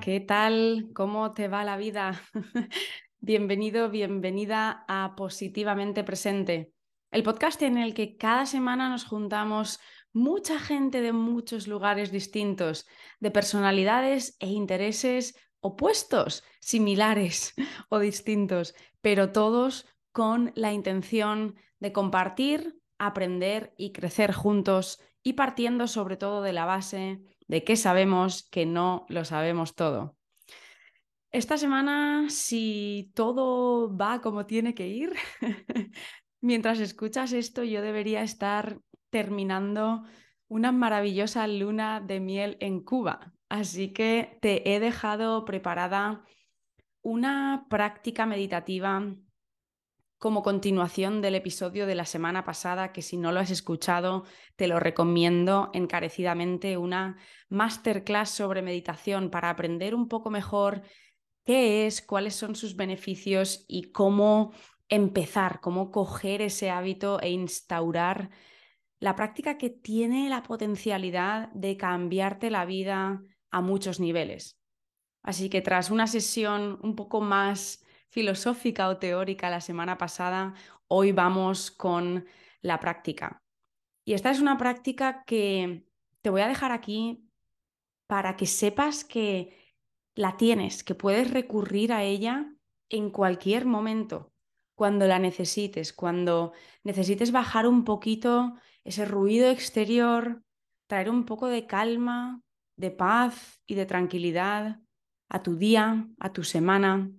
¿qué tal? ¿Cómo te va la vida? Bienvenido, bienvenida a Positivamente Presente, el podcast en el que cada semana nos juntamos mucha gente de muchos lugares distintos, de personalidades e intereses opuestos, similares o distintos, pero todos con la intención de compartir, aprender y crecer juntos y partiendo sobre todo de la base de que sabemos que no lo sabemos todo. Esta semana, si todo va como tiene que ir, mientras escuchas esto, yo debería estar terminando una maravillosa luna de miel en Cuba. Así que te he dejado preparada una práctica meditativa como continuación del episodio de la semana pasada, que si no lo has escuchado, te lo recomiendo encarecidamente, una masterclass sobre meditación para aprender un poco mejor qué es, cuáles son sus beneficios y cómo empezar, cómo coger ese hábito e instaurar la práctica que tiene la potencialidad de cambiarte la vida a muchos niveles. Así que tras una sesión un poco más filosófica o teórica la semana pasada, hoy vamos con la práctica. Y esta es una práctica que te voy a dejar aquí para que sepas que la tienes, que puedes recurrir a ella en cualquier momento, cuando la necesites, cuando necesites bajar un poquito ese ruido exterior, traer un poco de calma, de paz y de tranquilidad a tu día, a tu semana,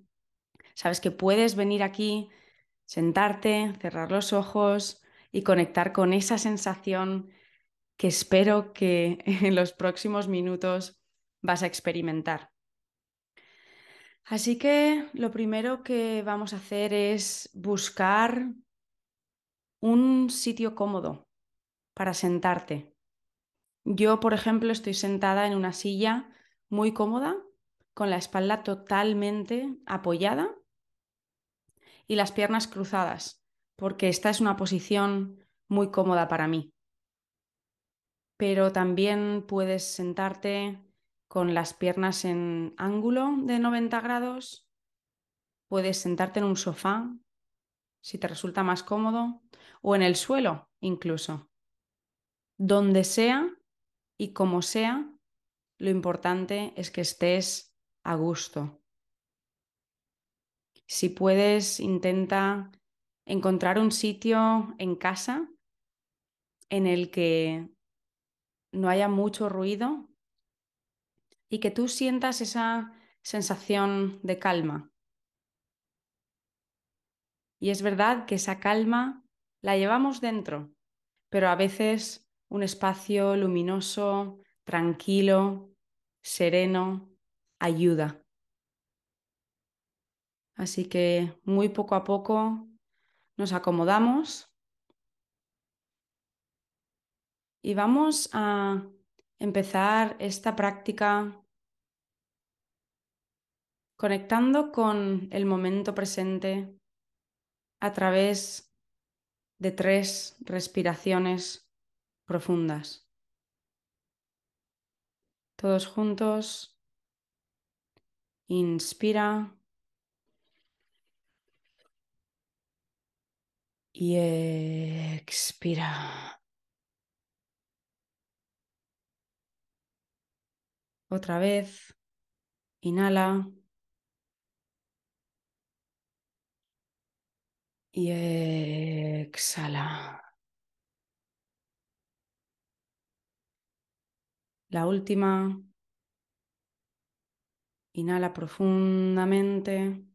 Sabes que puedes venir aquí, sentarte, cerrar los ojos y conectar con esa sensación que espero que en los próximos minutos vas a experimentar. Así que lo primero que vamos a hacer es buscar un sitio cómodo para sentarte. Yo, por ejemplo, estoy sentada en una silla muy cómoda, con la espalda totalmente apoyada y las piernas cruzadas, porque esta es una posición muy cómoda para mí. Pero también puedes sentarte con las piernas en ángulo de 90 grados, puedes sentarte en un sofá, si te resulta más cómodo, o en el suelo incluso. Donde sea y como sea, lo importante es que estés a gusto. Si puedes, intenta encontrar un sitio en casa en el que no haya mucho ruido y que tú sientas esa sensación de calma. Y es verdad que esa calma la llevamos dentro, pero a veces un espacio luminoso, tranquilo, sereno, ayuda. Así que muy poco a poco nos acomodamos y vamos a empezar esta práctica conectando con el momento presente a través de tres respiraciones profundas. Todos juntos. Inspira. Y expira. Otra vez, inhala y exhala. La última, inhala profundamente.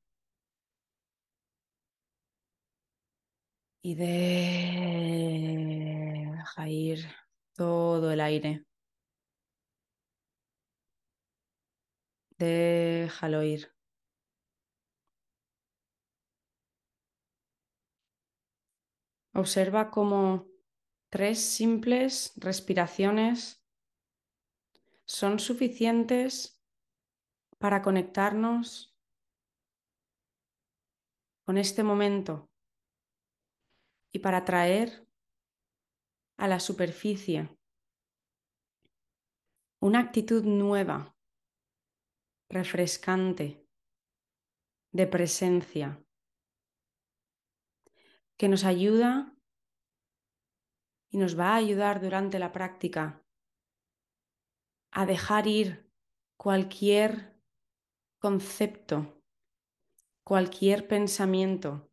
Y deja ir todo el aire. Déjalo ir. Observa cómo tres simples respiraciones son suficientes para conectarnos con este momento y para traer a la superficie una actitud nueva, refrescante de presencia que nos ayuda y nos va a ayudar durante la práctica a dejar ir cualquier concepto, cualquier pensamiento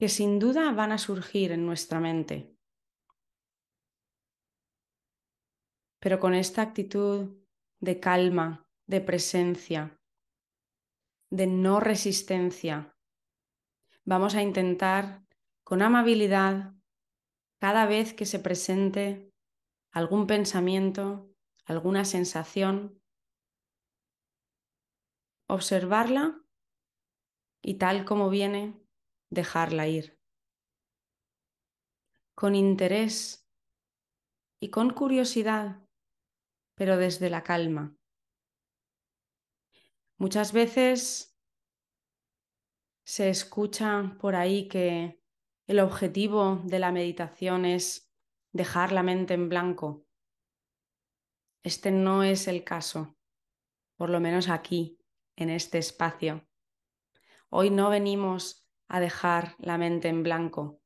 que sin duda van a surgir en nuestra mente. Pero con esta actitud de calma, de presencia, de no resistencia, vamos a intentar con amabilidad cada vez que se presente algún pensamiento, alguna sensación, observarla y tal como viene, dejarla ir. Con interés y con curiosidad, pero desde la calma. Muchas veces se escucha por ahí que el objetivo de la meditación es dejar la mente en blanco. Este no es el caso, por lo menos aquí, en este espacio. Hoy no venimos a dejar la mente en blanco.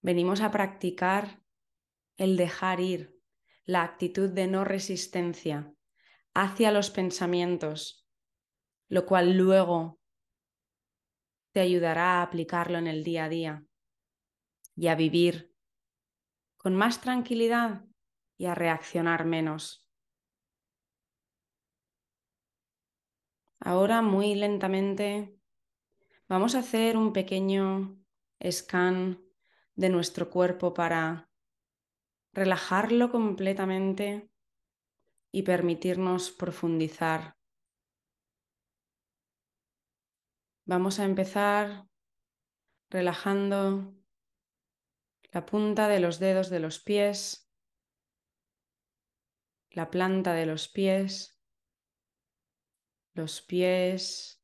Venimos a practicar el dejar ir, la actitud de no resistencia hacia los pensamientos, lo cual luego te ayudará a aplicarlo en el día a día y a vivir con más tranquilidad y a reaccionar menos. Ahora muy lentamente Vamos a hacer un pequeño scan de nuestro cuerpo para relajarlo completamente y permitirnos profundizar. Vamos a empezar relajando la punta de los dedos de los pies, la planta de los pies, los pies,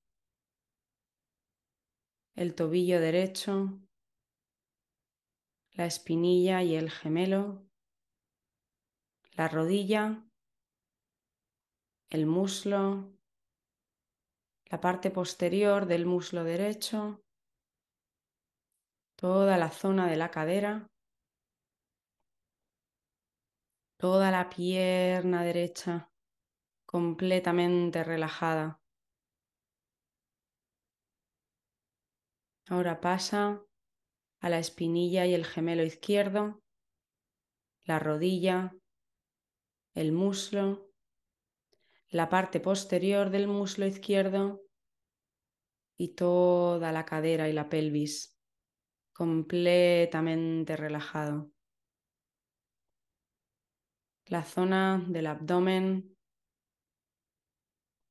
el tobillo derecho, la espinilla y el gemelo, la rodilla, el muslo, la parte posterior del muslo derecho, toda la zona de la cadera, toda la pierna derecha completamente relajada. Ahora pasa a la espinilla y el gemelo izquierdo, la rodilla, el muslo, la parte posterior del muslo izquierdo y toda la cadera y la pelvis completamente relajado. La zona del abdomen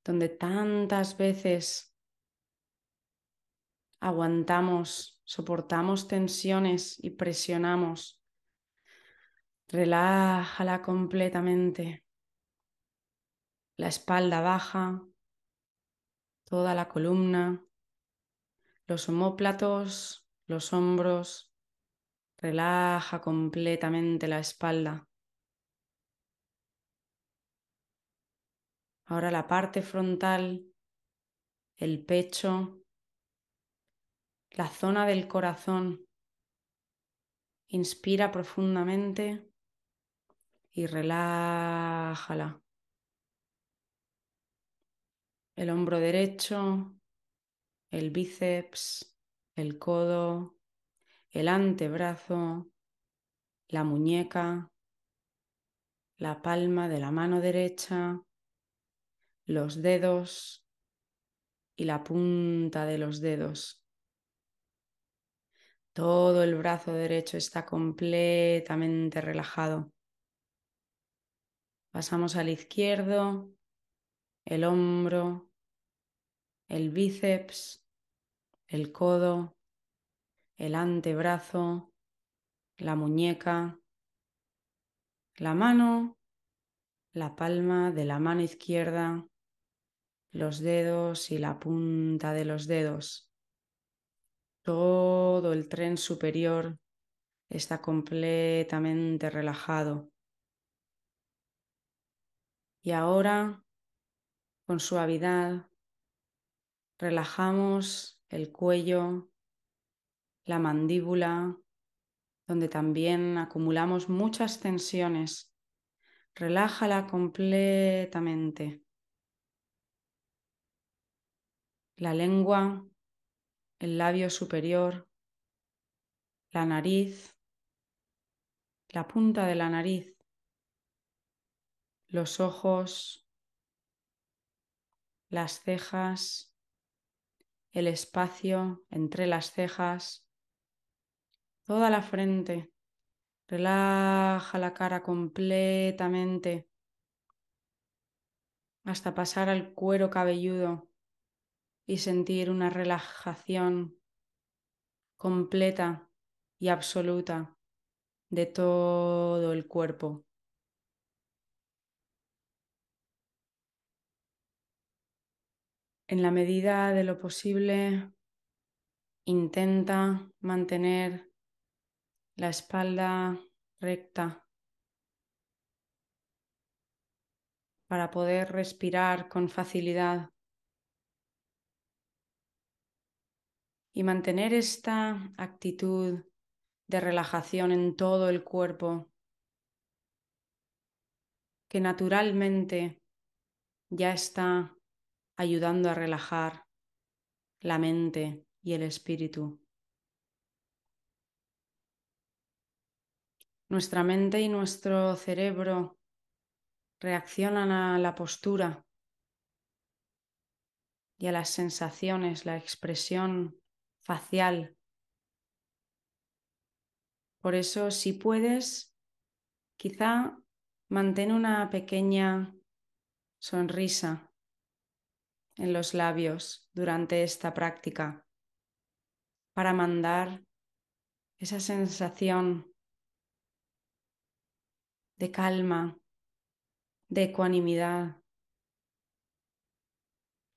donde tantas veces aguantamos, soportamos tensiones y presionamos. Relájala completamente. La espalda baja, toda la columna, los omóplatos, los hombros. Relaja completamente la espalda. Ahora la parte frontal, el pecho, la zona del corazón. Inspira profundamente y relájala. El hombro derecho, el bíceps, el codo, el antebrazo, la muñeca, la palma de la mano derecha, los dedos y la punta de los dedos. Todo el brazo derecho está completamente relajado. Pasamos al izquierdo, el hombro, el bíceps, el codo, el antebrazo, la muñeca, la mano, la palma de la mano izquierda, los dedos y la punta de los dedos. Todo el tren superior está completamente relajado. Y ahora, con suavidad, relajamos el cuello, la mandíbula, donde también acumulamos muchas tensiones. Relájala completamente. La lengua, el labio superior, la nariz, la punta de la nariz, los ojos, las cejas, el espacio entre las cejas, toda la frente. Relaja la cara completamente hasta pasar al cuero cabelludo y sentir una relajación completa y absoluta de todo el cuerpo. En la medida de lo posible, intenta mantener la espalda recta para poder respirar con facilidad y mantener esta actitud de relajación en todo el cuerpo que naturalmente ya está ayudando a relajar la mente y el espíritu. Nuestra mente y nuestro cerebro reaccionan a la postura y a las sensaciones, la expresión facial. Por eso, si puedes, quizá mantén una pequeña sonrisa en los labios durante esta práctica para mandar esa sensación de calma, de ecuanimidad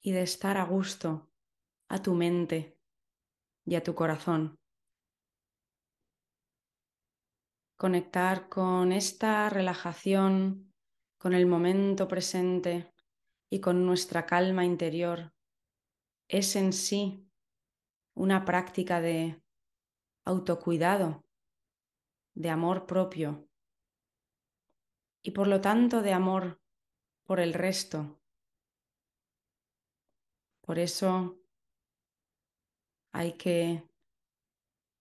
y de estar a gusto a tu mente y a tu corazón. Conectar con esta relajación, con el momento presente y con nuestra calma interior es en sí una práctica de autocuidado, de amor propio y por lo tanto de amor por el resto. Por eso hay que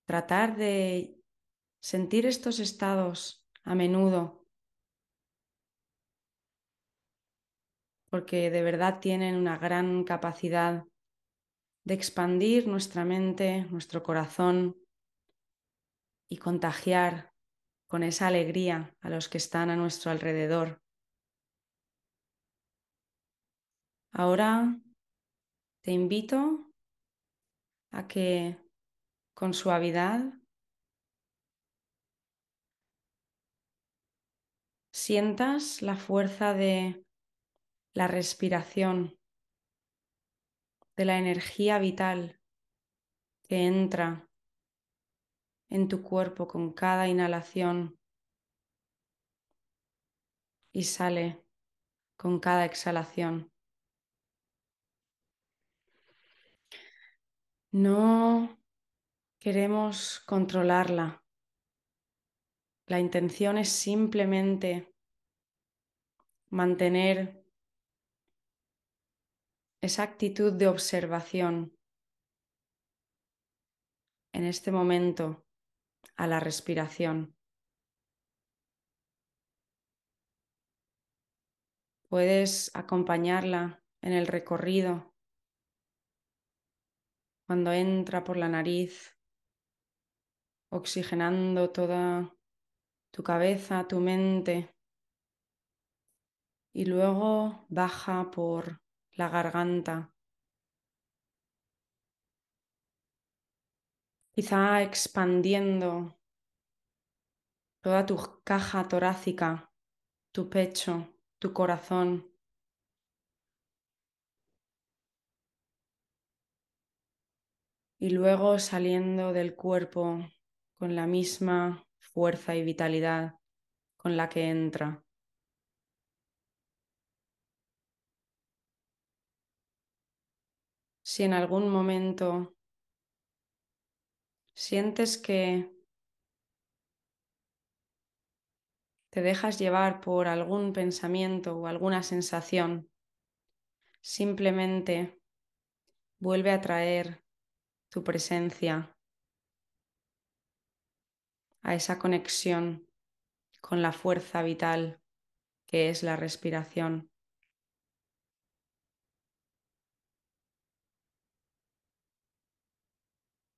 tratar de sentir estos estados a menudo, porque de verdad tienen una gran capacidad de expandir nuestra mente, nuestro corazón y contagiar con esa alegría a los que están a nuestro alrededor. Ahora te invito a que con suavidad sientas la fuerza de la respiración, de la energía vital que entra en tu cuerpo con cada inhalación y sale con cada exhalación. No queremos controlarla. La intención es simplemente mantener esa actitud de observación en este momento a la respiración. Puedes acompañarla en el recorrido cuando entra por la nariz, oxigenando toda tu cabeza, tu mente, y luego baja por la garganta, quizá expandiendo toda tu caja torácica, tu pecho, tu corazón. y luego saliendo del cuerpo con la misma fuerza y vitalidad con la que entra. Si en algún momento sientes que te dejas llevar por algún pensamiento o alguna sensación, simplemente vuelve a traer tu presencia a esa conexión con la fuerza vital que es la respiración.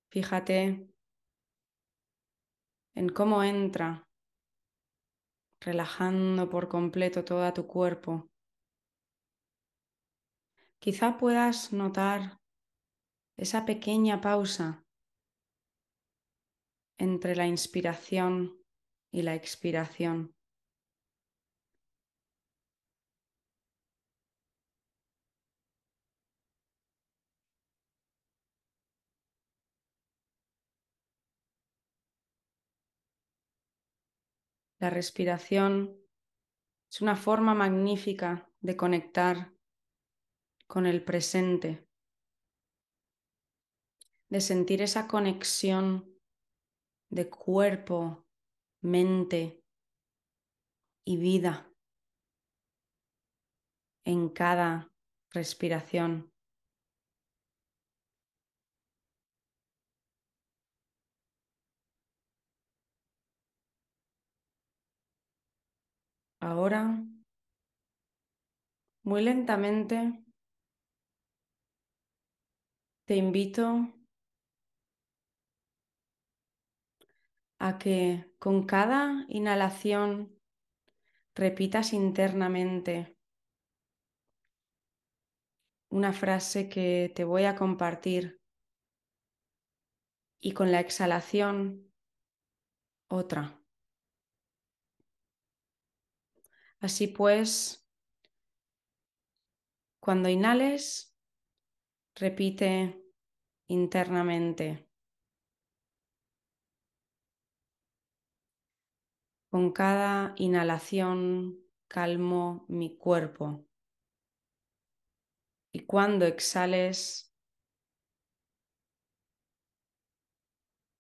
Fíjate en cómo entra, relajando por completo todo tu cuerpo. Quizá puedas notar esa pequeña pausa entre la inspiración y la expiración. La respiración es una forma magnífica de conectar con el presente, de sentir esa conexión de cuerpo, mente y vida en cada respiración. Ahora, muy lentamente, te invito a que con cada inhalación repitas internamente una frase que te voy a compartir y con la exhalación otra. Así pues, cuando inhales, repite internamente. Con cada inhalación calmo mi cuerpo. Y cuando exhales,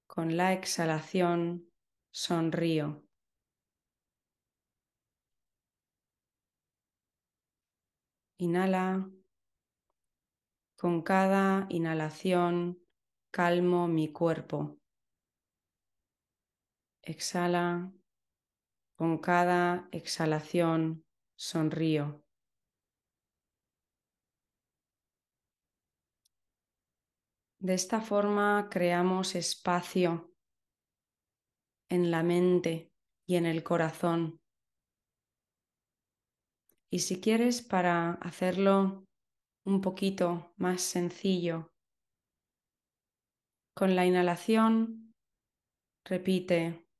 con la exhalación sonrío. Inhala. Con cada inhalación calmo mi cuerpo. Exhala. Con cada exhalación sonrío. De esta forma creamos espacio en la mente y en el corazón y si quieres, para hacerlo un poquito más sencillo, con la inhalación repite,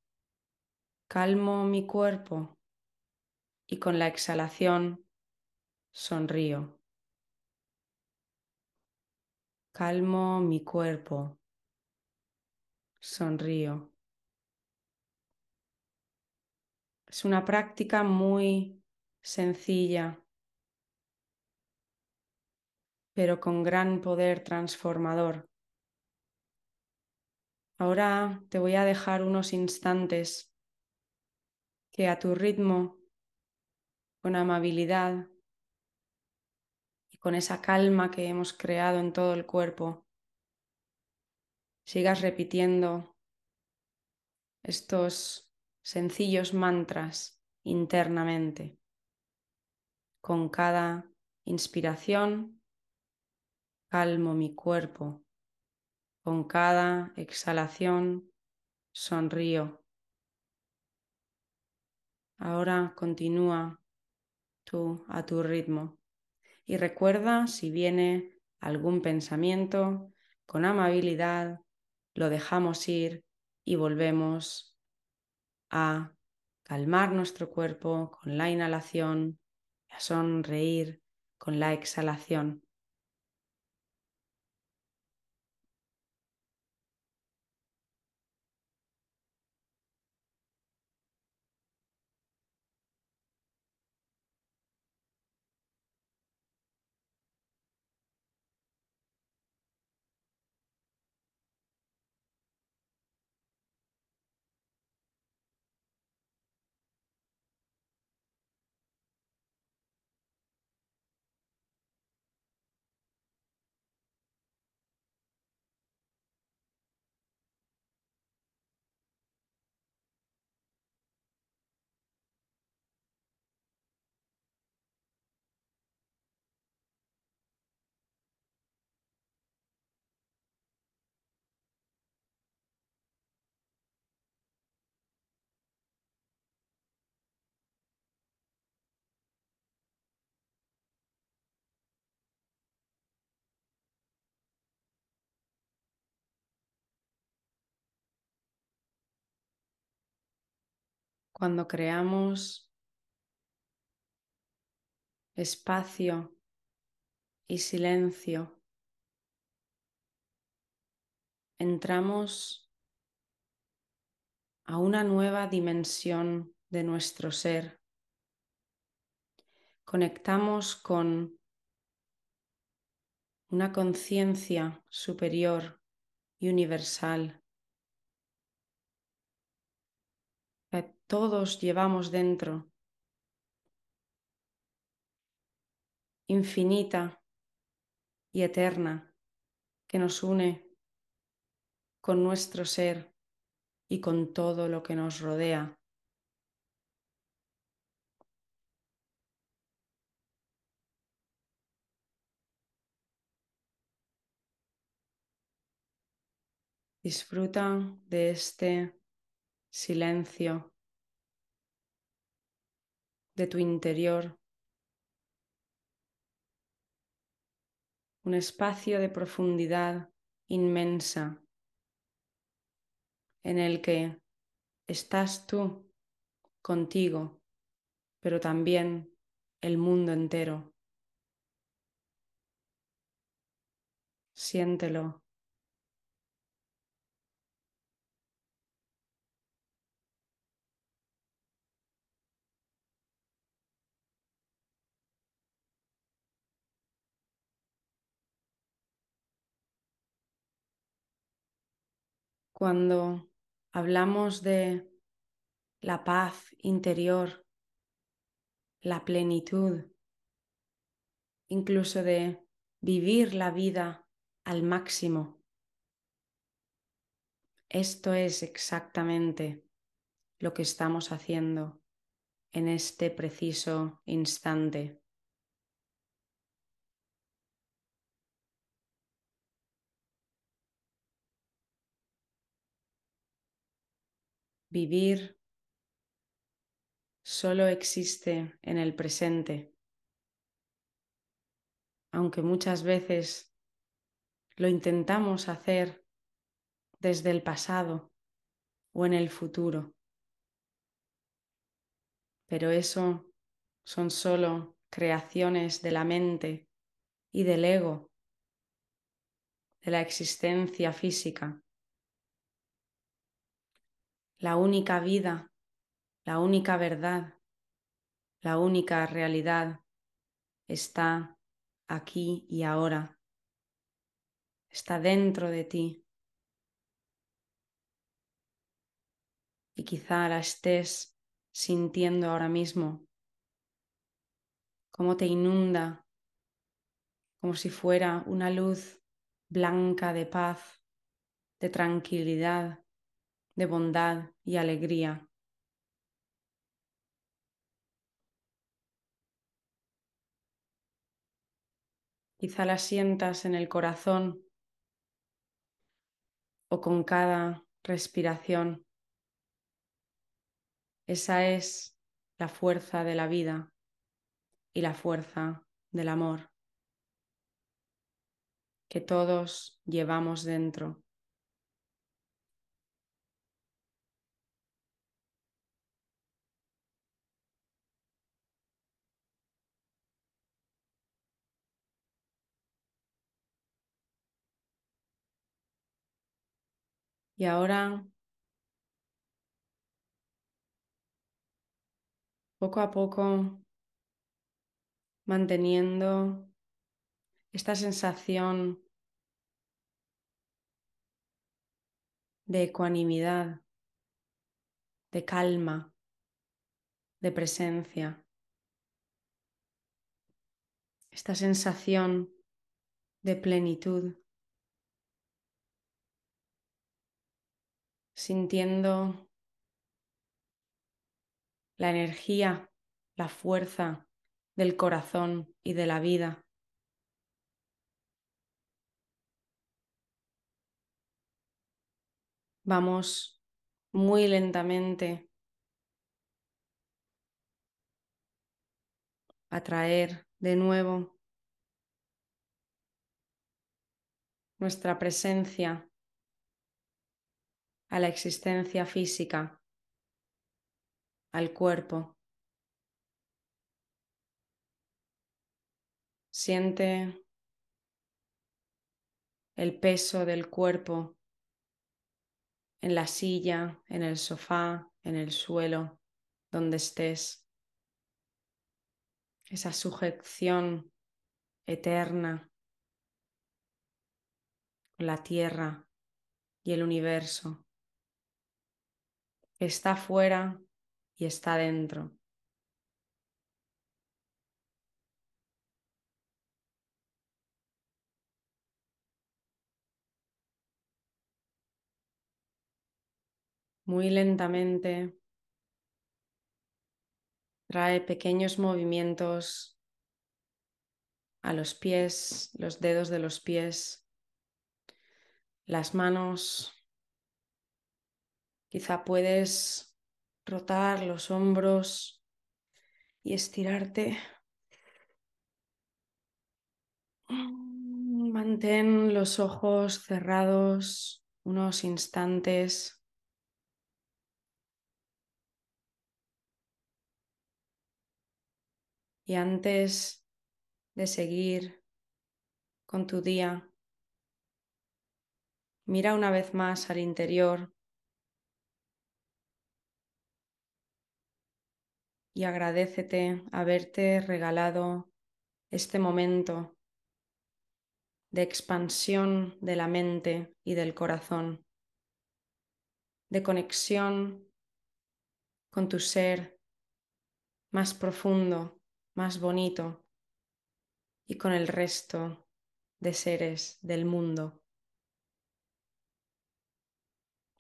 calmo mi cuerpo y con la exhalación sonrío. Calmo mi cuerpo, sonrío. Es una práctica muy sencilla, pero con gran poder transformador. Ahora te voy a dejar unos instantes que a tu ritmo, con amabilidad y con esa calma que hemos creado en todo el cuerpo, sigas repitiendo estos sencillos mantras internamente con cada inspiración, calmo mi cuerpo. Con cada exhalación, sonrío. Ahora continúa tú a tu ritmo y recuerda si viene algún pensamiento, con amabilidad lo dejamos ir y volvemos a calmar nuestro cuerpo con la inhalación a sonreír con la exhalación. Cuando creamos espacio y silencio, entramos a una nueva dimensión de nuestro ser. Conectamos con una conciencia superior y universal que todos llevamos dentro, infinita y eterna, que nos une con nuestro ser y con todo lo que nos rodea. Disfruta de este silencio de tu interior, un espacio de profundidad inmensa en el que estás tú contigo, pero también el mundo entero. Siéntelo. Cuando hablamos de la paz interior, la plenitud, incluso de vivir la vida al máximo. Esto es exactamente lo que estamos haciendo en este preciso instante. Vivir solo existe en el presente, aunque muchas veces lo intentamos hacer desde el pasado o en el futuro. Pero eso son solo creaciones de la mente y del ego, de la existencia física la única vida, la única verdad, la única realidad está aquí y ahora. Está dentro de ti. Y quizá la estés sintiendo ahora mismo, como te inunda, como si fuera una luz blanca de paz, de tranquilidad, de bondad y alegría. Quizá la sientas en el corazón o con cada respiración. Esa es la fuerza de la vida y la fuerza del amor que todos llevamos dentro. Y ahora, poco a poco, manteniendo esta sensación de ecuanimidad, de calma, de presencia. Esta sensación de plenitud. Sintiendo la energía, la fuerza del corazón y de la vida. Vamos muy lentamente a traer de nuevo nuestra presencia a la existencia física. al cuerpo. Siente el peso del cuerpo en la silla, en el sofá, en el suelo, donde estés. Esa sujeción eterna la tierra y el universo. Está fuera y está dentro. Muy lentamente trae pequeños movimientos a los pies, los dedos de los pies, las manos. Quizá puedes rotar los hombros y estirarte. Mantén los ojos cerrados unos instantes. Y antes de seguir con tu día, mira una vez más al interior y agradecete haberte regalado este momento de expansión de la mente y del corazón, de conexión con tu ser más profundo más bonito y con el resto de seres del mundo.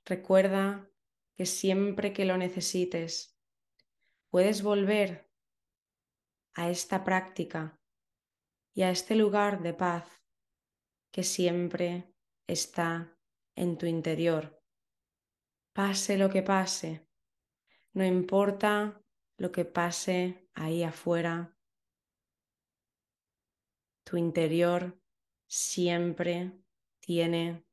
Recuerda que siempre que lo necesites, puedes volver a esta práctica y a este lugar de paz que siempre está en tu interior. Pase lo que pase, no importa lo que pase ahí afuera. Tu interior siempre tiene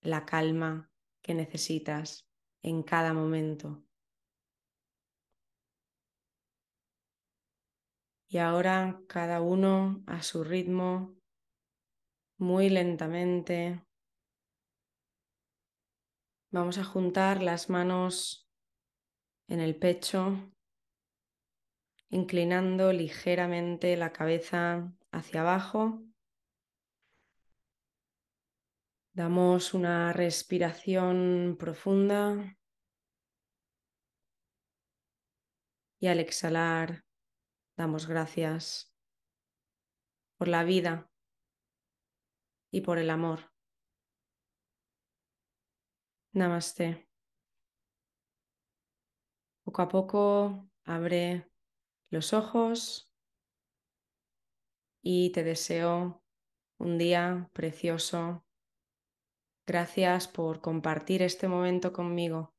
la calma que necesitas en cada momento. Y ahora cada uno a su ritmo, muy lentamente. Vamos a juntar las manos en el pecho inclinando ligeramente la cabeza hacia abajo. Damos una respiración profunda y al exhalar damos gracias por la vida y por el amor. Namaste. Poco a poco abre los ojos y te deseo un día precioso. Gracias por compartir este momento conmigo.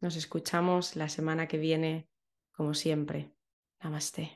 Nos escuchamos la semana que viene, como siempre. Namaste.